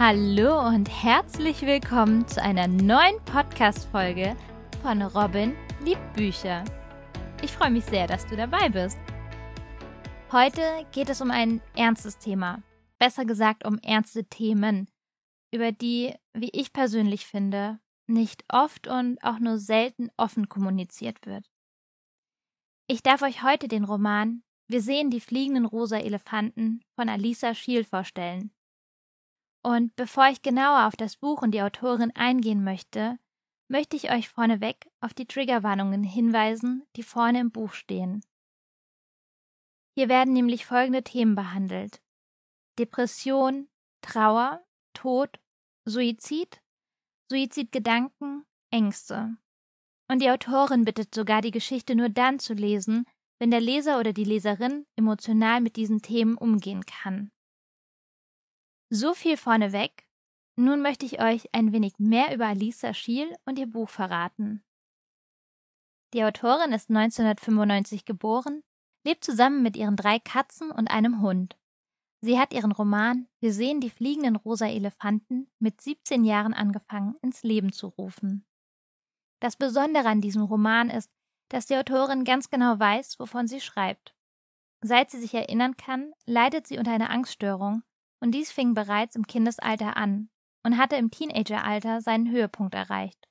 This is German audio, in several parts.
Hallo und herzlich willkommen zu einer neuen Podcast-Folge von Robin liebt Bücher. Ich freue mich sehr, dass du dabei bist. Heute geht es um ein ernstes Thema, besser gesagt um ernste Themen, über die, wie ich persönlich finde, nicht oft und auch nur selten offen kommuniziert wird. Ich darf euch heute den Roman Wir sehen die fliegenden rosa Elefanten von Alisa Schiel vorstellen. Und bevor ich genauer auf das Buch und die Autorin eingehen möchte, möchte ich euch vorneweg auf die Triggerwarnungen hinweisen, die vorne im Buch stehen. Hier werden nämlich folgende Themen behandelt. Depression, Trauer, Tod, Suizid, Suizidgedanken, Ängste. Und die Autorin bittet sogar, die Geschichte nur dann zu lesen, wenn der Leser oder die Leserin emotional mit diesen Themen umgehen kann. So viel vorneweg. Nun möchte ich euch ein wenig mehr über Alisa Schiel und ihr Buch verraten. Die Autorin ist 1995 geboren, lebt zusammen mit ihren drei Katzen und einem Hund. Sie hat ihren Roman Wir sehen die fliegenden rosa Elefanten mit 17 Jahren angefangen ins Leben zu rufen. Das Besondere an diesem Roman ist, dass die Autorin ganz genau weiß, wovon sie schreibt. Seit sie sich erinnern kann, leidet sie unter einer Angststörung und dies fing bereits im Kindesalter an und hatte im Teenageralter seinen Höhepunkt erreicht.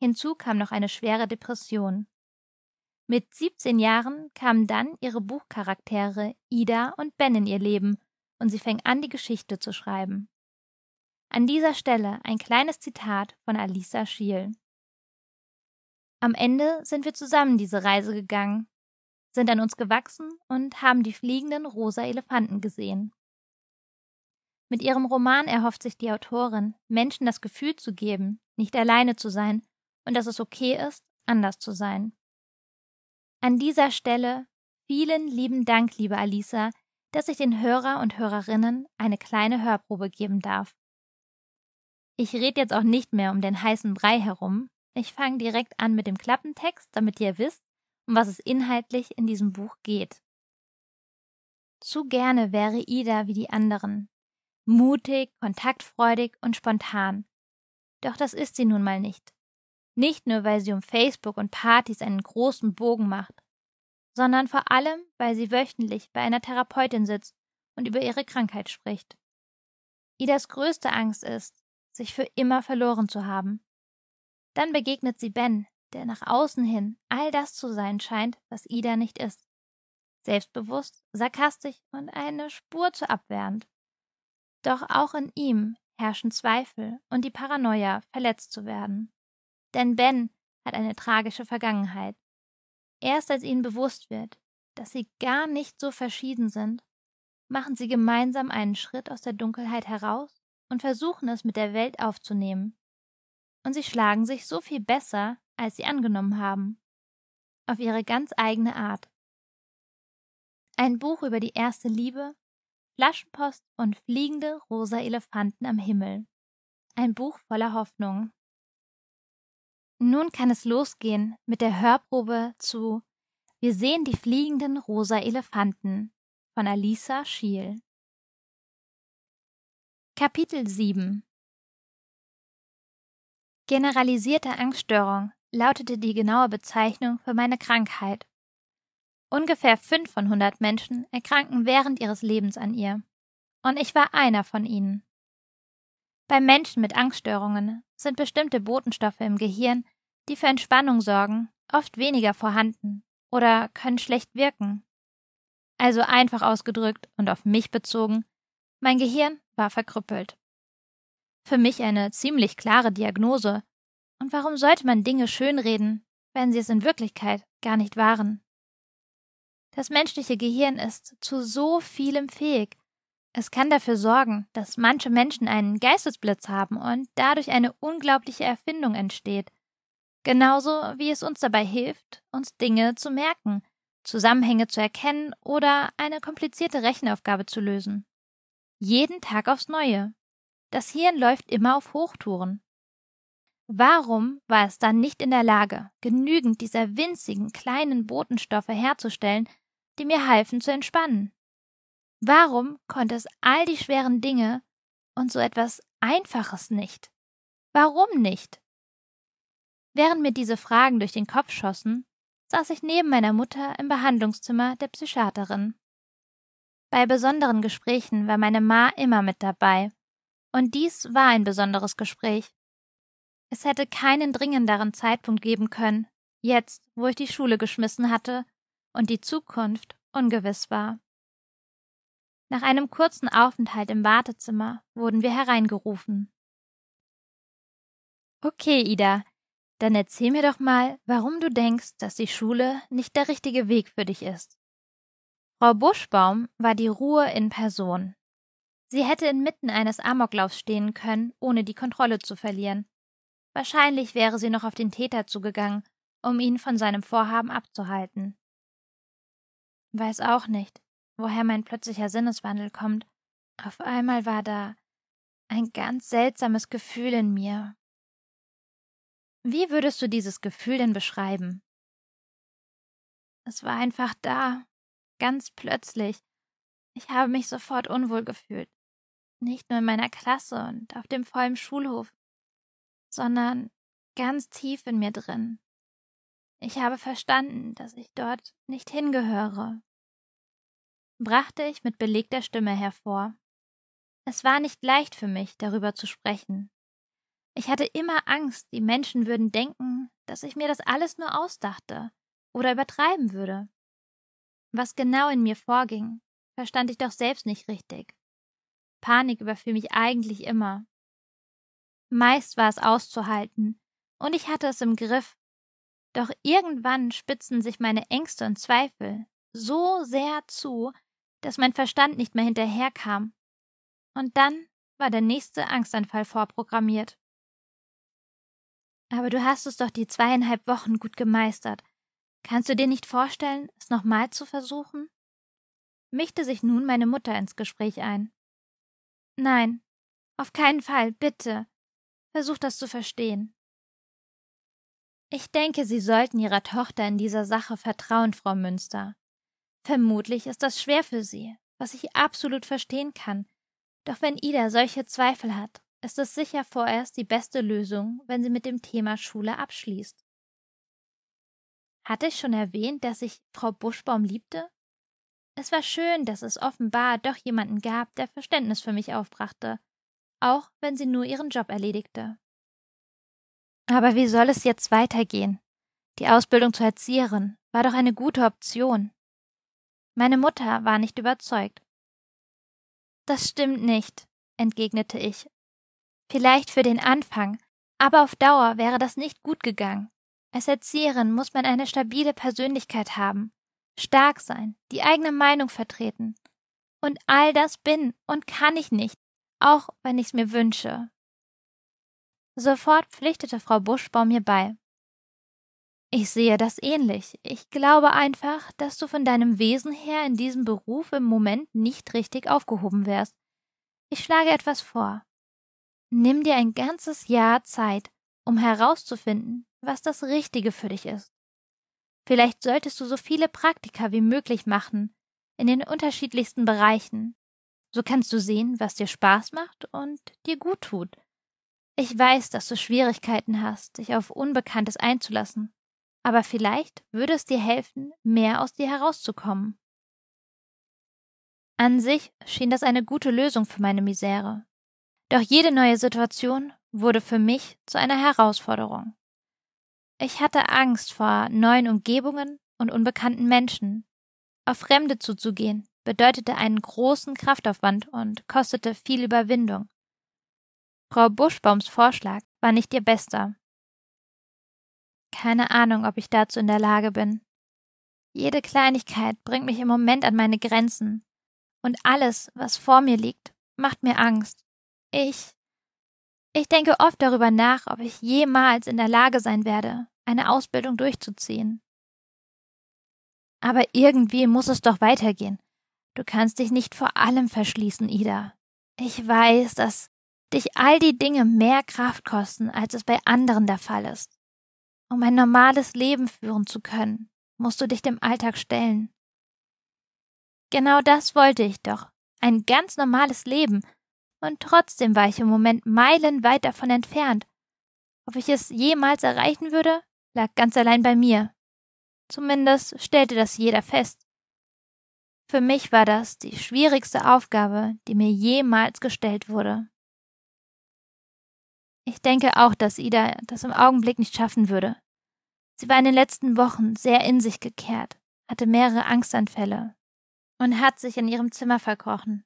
Hinzu kam noch eine schwere Depression. Mit 17 Jahren kamen dann ihre Buchcharaktere Ida und Ben in ihr Leben und sie fing an, die Geschichte zu schreiben. An dieser Stelle ein kleines Zitat von Alisa Schiel. Am Ende sind wir zusammen diese Reise gegangen, sind an uns gewachsen und haben die fliegenden rosa Elefanten gesehen. Mit ihrem Roman erhofft sich die Autorin, Menschen das Gefühl zu geben, nicht alleine zu sein und dass es okay ist, anders zu sein. An dieser Stelle vielen lieben Dank, liebe Alisa, dass ich den Hörer und Hörerinnen eine kleine Hörprobe geben darf. Ich rede jetzt auch nicht mehr um den heißen Brei herum. Ich fange direkt an mit dem Klappentext, damit ihr wisst, um was es inhaltlich in diesem Buch geht. Zu gerne wäre Ida wie die anderen, mutig, kontaktfreudig und spontan. Doch das ist sie nun mal nicht. Nicht nur, weil sie um Facebook und Partys einen großen Bogen macht, sondern vor allem, weil sie wöchentlich bei einer Therapeutin sitzt und über ihre Krankheit spricht. Idas größte Angst ist, sich für immer verloren zu haben. Dann begegnet sie Ben, der nach außen hin all das zu sein scheint, was Ida nicht ist. Selbstbewusst, sarkastisch und eine Spur zu abwehrend. Doch auch in ihm herrschen Zweifel und die Paranoia, verletzt zu werden. Denn Ben hat eine tragische Vergangenheit. Erst als ihnen bewusst wird, dass sie gar nicht so verschieden sind, machen sie gemeinsam einen Schritt aus der Dunkelheit heraus und versuchen es mit der Welt aufzunehmen. Und sie schlagen sich so viel besser, als sie angenommen haben. Auf ihre ganz eigene Art. Ein Buch über die erste Liebe Flaschenpost und fliegende rosa Elefanten am Himmel. Ein Buch voller Hoffnung. Nun kann es losgehen mit der Hörprobe zu Wir sehen die fliegenden rosa Elefanten von Alisa Schiel. Kapitel 7 Generalisierte Angststörung lautete die genaue Bezeichnung für meine Krankheit Ungefähr fünf von hundert Menschen erkranken während ihres Lebens an ihr. Und ich war einer von ihnen. Bei Menschen mit Angststörungen sind bestimmte Botenstoffe im Gehirn, die für Entspannung sorgen, oft weniger vorhanden oder können schlecht wirken. Also einfach ausgedrückt und auf mich bezogen, mein Gehirn war verkrüppelt. Für mich eine ziemlich klare Diagnose. Und warum sollte man Dinge schönreden, wenn sie es in Wirklichkeit gar nicht waren? Das menschliche Gehirn ist zu so vielem fähig. Es kann dafür sorgen, dass manche Menschen einen Geistesblitz haben und dadurch eine unglaubliche Erfindung entsteht. Genauso wie es uns dabei hilft, uns Dinge zu merken, Zusammenhänge zu erkennen oder eine komplizierte Rechenaufgabe zu lösen. Jeden Tag aufs Neue. Das Hirn läuft immer auf Hochtouren. Warum war es dann nicht in der Lage, genügend dieser winzigen kleinen Botenstoffe herzustellen, die mir halfen zu entspannen. Warum konnte es all die schweren Dinge und so etwas Einfaches nicht. Warum nicht? Während mir diese Fragen durch den Kopf schossen, saß ich neben meiner Mutter im Behandlungszimmer der Psychiaterin. Bei besonderen Gesprächen war meine Ma immer mit dabei, und dies war ein besonderes Gespräch. Es hätte keinen dringenderen Zeitpunkt geben können, jetzt, wo ich die Schule geschmissen hatte und die Zukunft ungewiss war. Nach einem kurzen Aufenthalt im Wartezimmer wurden wir hereingerufen. Okay, Ida, dann erzähl mir doch mal, warum du denkst, dass die Schule nicht der richtige Weg für dich ist. Frau Buschbaum war die Ruhe in Person. Sie hätte inmitten eines Amoklaufs stehen können, ohne die Kontrolle zu verlieren. Wahrscheinlich wäre sie noch auf den Täter zugegangen, um ihn von seinem Vorhaben abzuhalten. Weiß auch nicht, woher mein plötzlicher Sinneswandel kommt. Auf einmal war da ein ganz seltsames Gefühl in mir. Wie würdest du dieses Gefühl denn beschreiben? Es war einfach da, ganz plötzlich. Ich habe mich sofort unwohl gefühlt. Nicht nur in meiner Klasse und auf dem vollen Schulhof, sondern ganz tief in mir drin. Ich habe verstanden, dass ich dort nicht hingehöre. Brachte ich mit belegter Stimme hervor. Es war nicht leicht für mich, darüber zu sprechen. Ich hatte immer Angst, die Menschen würden denken, dass ich mir das alles nur ausdachte oder übertreiben würde. Was genau in mir vorging, verstand ich doch selbst nicht richtig. Panik überfiel mich eigentlich immer. Meist war es auszuhalten, und ich hatte es im Griff. Doch irgendwann spitzten sich meine Ängste und Zweifel so sehr zu, dass mein Verstand nicht mehr hinterherkam. Und dann war der nächste Angstanfall vorprogrammiert. Aber du hast es doch die zweieinhalb Wochen gut gemeistert, Kannst du dir nicht vorstellen, es nochmal zu versuchen? Mischte sich nun meine Mutter ins Gespräch ein. Nein, auf keinen Fall, bitte. Versuch das zu verstehen. Ich denke, Sie sollten Ihrer Tochter in dieser Sache vertrauen, Frau Münster. Vermutlich ist das schwer für Sie, was ich absolut verstehen kann. Doch wenn Ida solche Zweifel hat, ist es sicher vorerst die beste Lösung, wenn sie mit dem Thema Schule abschließt. Hatte ich schon erwähnt, dass ich Frau Buschbaum liebte? Es war schön, dass es offenbar doch jemanden gab, der Verständnis für mich aufbrachte, auch wenn sie nur ihren Job erledigte. Aber wie soll es jetzt weitergehen? Die Ausbildung zur Erzieherin war doch eine gute Option. Meine Mutter war nicht überzeugt. Das stimmt nicht, entgegnete ich. Vielleicht für den Anfang, aber auf Dauer wäre das nicht gut gegangen. Als Erzieherin muss man eine stabile Persönlichkeit haben, stark sein, die eigene Meinung vertreten. Und all das bin und kann ich nicht, auch wenn ich's mir wünsche. Sofort pflichtete Frau Buschbaum mir bei. Ich sehe das ähnlich. Ich glaube einfach, dass du von deinem Wesen her in diesem Beruf im Moment nicht richtig aufgehoben wärst. Ich schlage etwas vor. Nimm dir ein ganzes Jahr Zeit, um herauszufinden, was das Richtige für dich ist. Vielleicht solltest du so viele Praktika wie möglich machen, in den unterschiedlichsten Bereichen. So kannst du sehen, was dir Spaß macht und dir gut tut. Ich weiß, dass du Schwierigkeiten hast, dich auf Unbekanntes einzulassen, aber vielleicht würde es dir helfen, mehr aus dir herauszukommen. An sich schien das eine gute Lösung für meine Misere. Doch jede neue Situation wurde für mich zu einer Herausforderung. Ich hatte Angst vor neuen Umgebungen und unbekannten Menschen. Auf Fremde zuzugehen bedeutete einen großen Kraftaufwand und kostete viel Überwindung. Frau Buschbaums Vorschlag war nicht ihr bester. Keine Ahnung, ob ich dazu in der Lage bin. Jede Kleinigkeit bringt mich im Moment an meine Grenzen, und alles, was vor mir liegt, macht mir Angst. Ich. Ich denke oft darüber nach, ob ich jemals in der Lage sein werde, eine Ausbildung durchzuziehen. Aber irgendwie muss es doch weitergehen. Du kannst dich nicht vor allem verschließen, Ida. Ich weiß, dass dich all die Dinge mehr Kraft kosten, als es bei anderen der Fall ist. Um ein normales Leben führen zu können, musst du dich dem Alltag stellen. Genau das wollte ich doch. Ein ganz normales Leben. und trotzdem war ich im Moment meilenweit davon entfernt. Ob ich es jemals erreichen würde, lag ganz allein bei mir. Zumindest stellte das jeder fest. Für mich war das die schwierigste Aufgabe, die mir jemals gestellt wurde. Ich denke auch, dass Ida das im Augenblick nicht schaffen würde. Sie war in den letzten Wochen sehr in sich gekehrt, hatte mehrere Angstanfälle und hat sich in ihrem Zimmer verkrochen.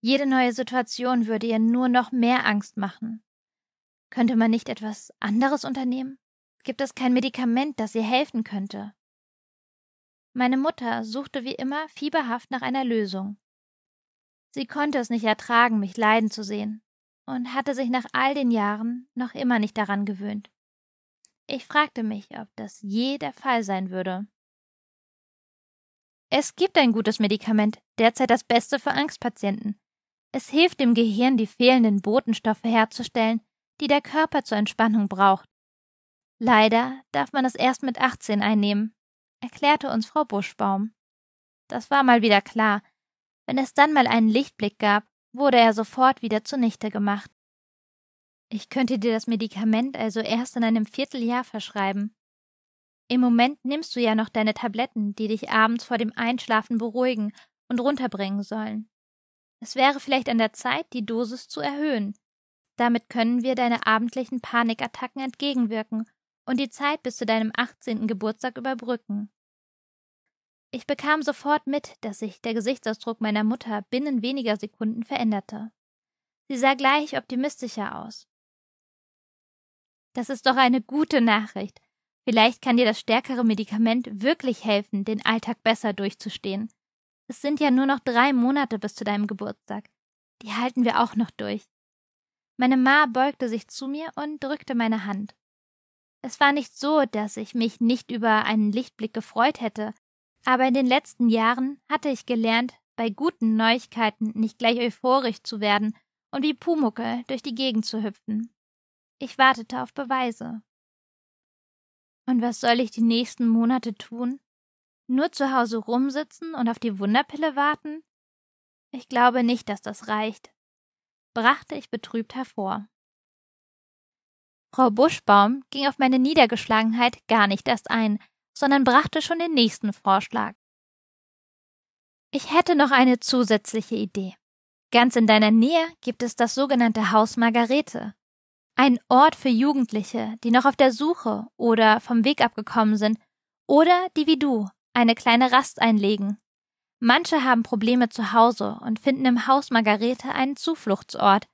Jede neue Situation würde ihr nur noch mehr Angst machen. Könnte man nicht etwas anderes unternehmen? Gibt es kein Medikament, das ihr helfen könnte? Meine Mutter suchte wie immer fieberhaft nach einer Lösung. Sie konnte es nicht ertragen, mich leiden zu sehen, und hatte sich nach all den Jahren noch immer nicht daran gewöhnt. Ich fragte mich, ob das je der Fall sein würde. Es gibt ein gutes Medikament, derzeit das beste für Angstpatienten. Es hilft dem Gehirn, die fehlenden Botenstoffe herzustellen, die der Körper zur Entspannung braucht. Leider darf man es erst mit 18 einnehmen, erklärte uns Frau Buschbaum. Das war mal wieder klar. Wenn es dann mal einen Lichtblick gab, wurde er sofort wieder zunichte gemacht. Ich könnte dir das Medikament also erst in einem Vierteljahr verschreiben. Im Moment nimmst du ja noch deine Tabletten, die dich abends vor dem Einschlafen beruhigen und runterbringen sollen. Es wäre vielleicht an der Zeit, die Dosis zu erhöhen. Damit können wir deine abendlichen Panikattacken entgegenwirken und die Zeit bis zu deinem 18. Geburtstag überbrücken. Ich bekam sofort mit, dass sich der Gesichtsausdruck meiner Mutter binnen weniger Sekunden veränderte. Sie sah gleich optimistischer aus. Das ist doch eine gute Nachricht. Vielleicht kann dir das stärkere Medikament wirklich helfen, den Alltag besser durchzustehen. Es sind ja nur noch drei Monate bis zu deinem Geburtstag. Die halten wir auch noch durch. Meine Ma beugte sich zu mir und drückte meine Hand. Es war nicht so, dass ich mich nicht über einen Lichtblick gefreut hätte, aber in den letzten Jahren hatte ich gelernt, bei guten Neuigkeiten nicht gleich euphorisch zu werden und wie Pumuckel durch die Gegend zu hüpfen. Ich wartete auf Beweise. Und was soll ich die nächsten Monate tun? Nur zu Hause rumsitzen und auf die Wunderpille warten? Ich glaube nicht, dass das reicht, brachte ich betrübt hervor. Frau Buschbaum ging auf meine Niedergeschlagenheit gar nicht erst ein, sondern brachte schon den nächsten Vorschlag. Ich hätte noch eine zusätzliche Idee. Ganz in deiner Nähe gibt es das sogenannte Haus Margarete. Ein Ort für Jugendliche, die noch auf der Suche oder vom Weg abgekommen sind oder die wie du eine kleine Rast einlegen. Manche haben Probleme zu Hause und finden im Haus Margarete einen Zufluchtsort.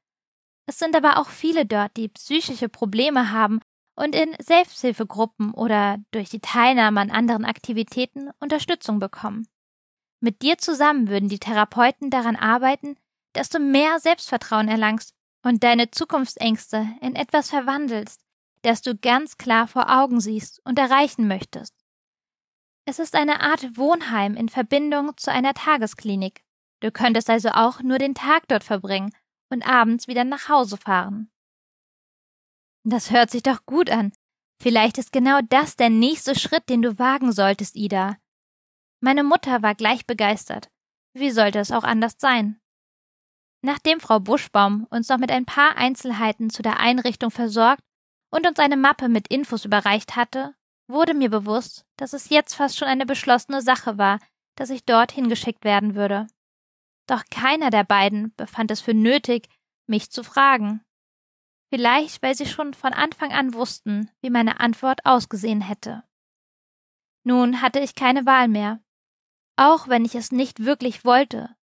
Es sind aber auch viele dort, die psychische Probleme haben und in Selbsthilfegruppen oder durch die Teilnahme an anderen Aktivitäten Unterstützung bekommen. Mit dir zusammen würden die Therapeuten daran arbeiten, dass du mehr Selbstvertrauen erlangst und deine Zukunftsängste in etwas verwandelst, das du ganz klar vor Augen siehst und erreichen möchtest. Es ist eine Art Wohnheim in Verbindung zu einer Tagesklinik. Du könntest also auch nur den Tag dort verbringen und abends wieder nach Hause fahren. Das hört sich doch gut an. Vielleicht ist genau das der nächste Schritt, den du wagen solltest, Ida. Meine Mutter war gleich begeistert. Wie sollte es auch anders sein? Nachdem Frau Buschbaum uns noch mit ein paar Einzelheiten zu der Einrichtung versorgt und uns eine Mappe mit Infos überreicht hatte, wurde mir bewusst, dass es jetzt fast schon eine beschlossene Sache war, dass ich dort hingeschickt werden würde. Doch keiner der beiden befand es für nötig, mich zu fragen. Vielleicht, weil sie schon von Anfang an wussten, wie meine Antwort ausgesehen hätte. Nun hatte ich keine Wahl mehr. Auch wenn ich es nicht wirklich wollte,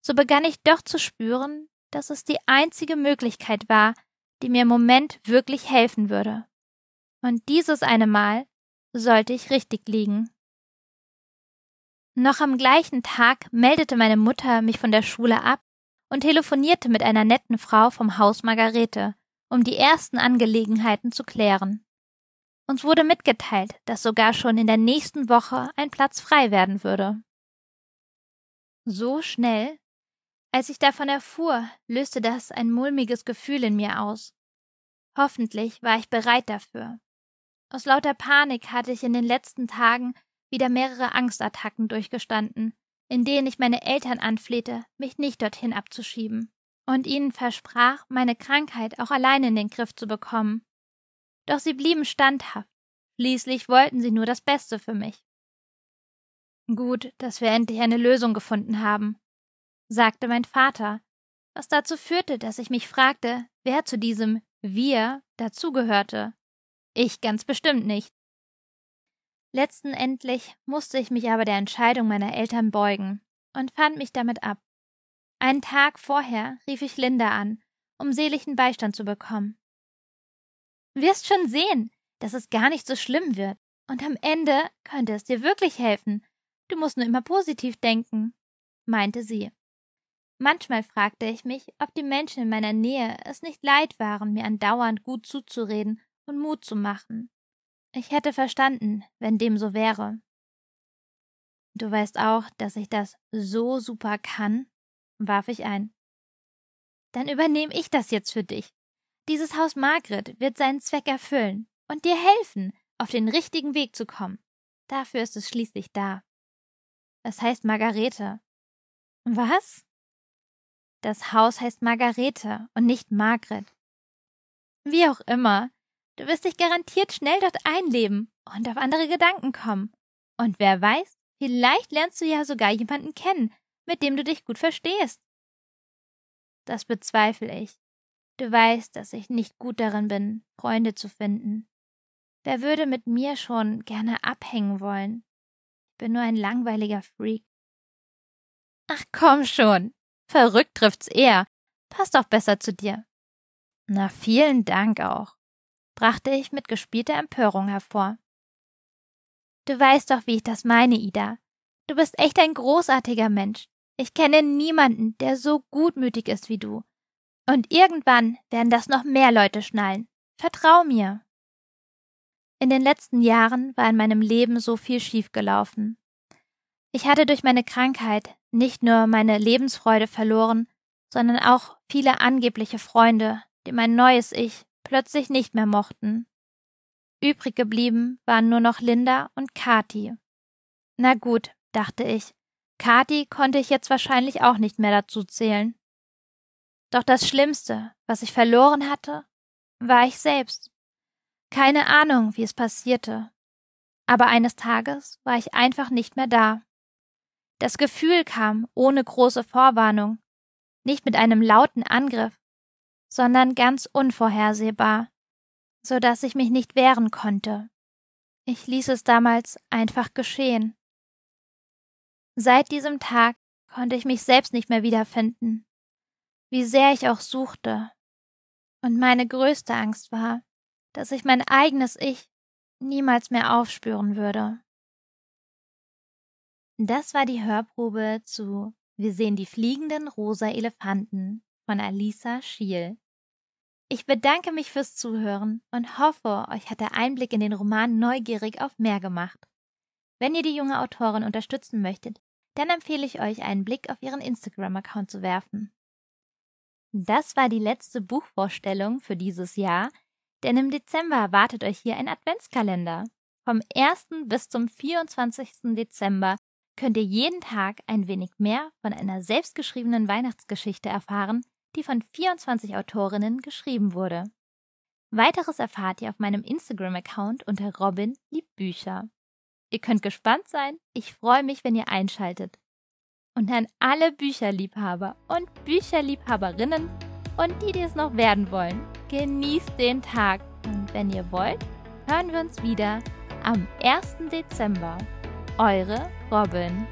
so begann ich doch zu spüren, dass es die einzige Möglichkeit war, die mir im Moment wirklich helfen würde. Und dieses eine Mal sollte ich richtig liegen. Noch am gleichen Tag meldete meine Mutter mich von der Schule ab und telefonierte mit einer netten Frau vom Haus Margarete, um die ersten Angelegenheiten zu klären. Uns wurde mitgeteilt, dass sogar schon in der nächsten Woche ein Platz frei werden würde. So schnell? Als ich davon erfuhr, löste das ein mulmiges Gefühl in mir aus. Hoffentlich war ich bereit dafür. Aus lauter Panik hatte ich in den letzten Tagen wieder mehrere Angstattacken durchgestanden, in denen ich meine Eltern anflehte, mich nicht dorthin abzuschieben. Und ihnen versprach, meine Krankheit auch allein in den Griff zu bekommen. Doch sie blieben standhaft. Schließlich wollten sie nur das Beste für mich. Gut, dass wir endlich eine Lösung gefunden haben, sagte mein Vater, was dazu führte, dass ich mich fragte, wer zu diesem Wir dazugehörte. Ich ganz bestimmt nicht. Letzten Endlich musste ich mich aber der Entscheidung meiner Eltern beugen und fand mich damit ab. Einen Tag vorher rief ich Linda an, um seeligen Beistand zu bekommen. Wirst schon sehen, dass es gar nicht so schlimm wird, und am Ende könnte es dir wirklich helfen. Du musst nur immer positiv denken, meinte sie. Manchmal fragte ich mich, ob die Menschen in meiner Nähe es nicht leid waren, mir andauernd gut zuzureden und Mut zu machen. Ich hätte verstanden, wenn dem so wäre. Du weißt auch, dass ich das so super kann, warf ich ein. Dann übernehme ich das jetzt für dich. Dieses Haus Margret wird seinen Zweck erfüllen und dir helfen, auf den richtigen Weg zu kommen. Dafür ist es schließlich da. Es heißt Margarete. Was? Das Haus heißt Margarete und nicht Margret. Wie auch immer, du wirst dich garantiert schnell dort einleben und auf andere Gedanken kommen. Und wer weiß, vielleicht lernst du ja sogar jemanden kennen, mit dem du dich gut verstehst. Das bezweifle ich. Du weißt, dass ich nicht gut darin bin, Freunde zu finden. Wer würde mit mir schon gerne abhängen wollen? Ich bin nur ein langweiliger Freak. Ach komm schon. Verrückt trifft's eher. Passt auch besser zu dir. Na, vielen Dank auch, brachte ich mit gespielter Empörung hervor. Du weißt doch, wie ich das meine, Ida. Du bist echt ein großartiger Mensch. Ich kenne niemanden, der so gutmütig ist wie du. Und irgendwann werden das noch mehr Leute schnallen. Vertrau mir. In den letzten Jahren war in meinem Leben so viel schiefgelaufen. Ich hatte durch meine Krankheit nicht nur meine Lebensfreude verloren, sondern auch viele angebliche Freunde, die mein neues Ich plötzlich nicht mehr mochten. Übrig geblieben waren nur noch Linda und Kati. Na gut, dachte ich, Kati konnte ich jetzt wahrscheinlich auch nicht mehr dazu zählen. Doch das Schlimmste, was ich verloren hatte, war ich selbst. Keine Ahnung, wie es passierte. Aber eines Tages war ich einfach nicht mehr da. Das Gefühl kam ohne große Vorwarnung, nicht mit einem lauten Angriff, sondern ganz unvorhersehbar, so dass ich mich nicht wehren konnte. Ich ließ es damals einfach geschehen. Seit diesem Tag konnte ich mich selbst nicht mehr wiederfinden, wie sehr ich auch suchte. Und meine größte Angst war, dass ich mein eigenes Ich niemals mehr aufspüren würde. Das war die Hörprobe zu Wir sehen die fliegenden rosa Elefanten von Alisa Schiel. Ich bedanke mich fürs Zuhören und hoffe, euch hat der Einblick in den Roman neugierig auf mehr gemacht. Wenn ihr die junge Autorin unterstützen möchtet, dann empfehle ich euch, einen Blick auf ihren Instagram-Account zu werfen. Das war die letzte Buchvorstellung für dieses Jahr, denn im Dezember erwartet euch hier ein Adventskalender. Vom 1. bis zum 24. Dezember könnt ihr jeden Tag ein wenig mehr von einer selbstgeschriebenen Weihnachtsgeschichte erfahren, die von 24 Autorinnen geschrieben wurde. Weiteres erfahrt ihr auf meinem Instagram-Account unter Robin liebt Bücher. Ihr könnt gespannt sein. Ich freue mich, wenn ihr einschaltet. Und an alle Bücherliebhaber und Bücherliebhaberinnen und die, die es noch werden wollen, genießt den Tag. Und wenn ihr wollt, hören wir uns wieder am 1. Dezember. Eure Robin.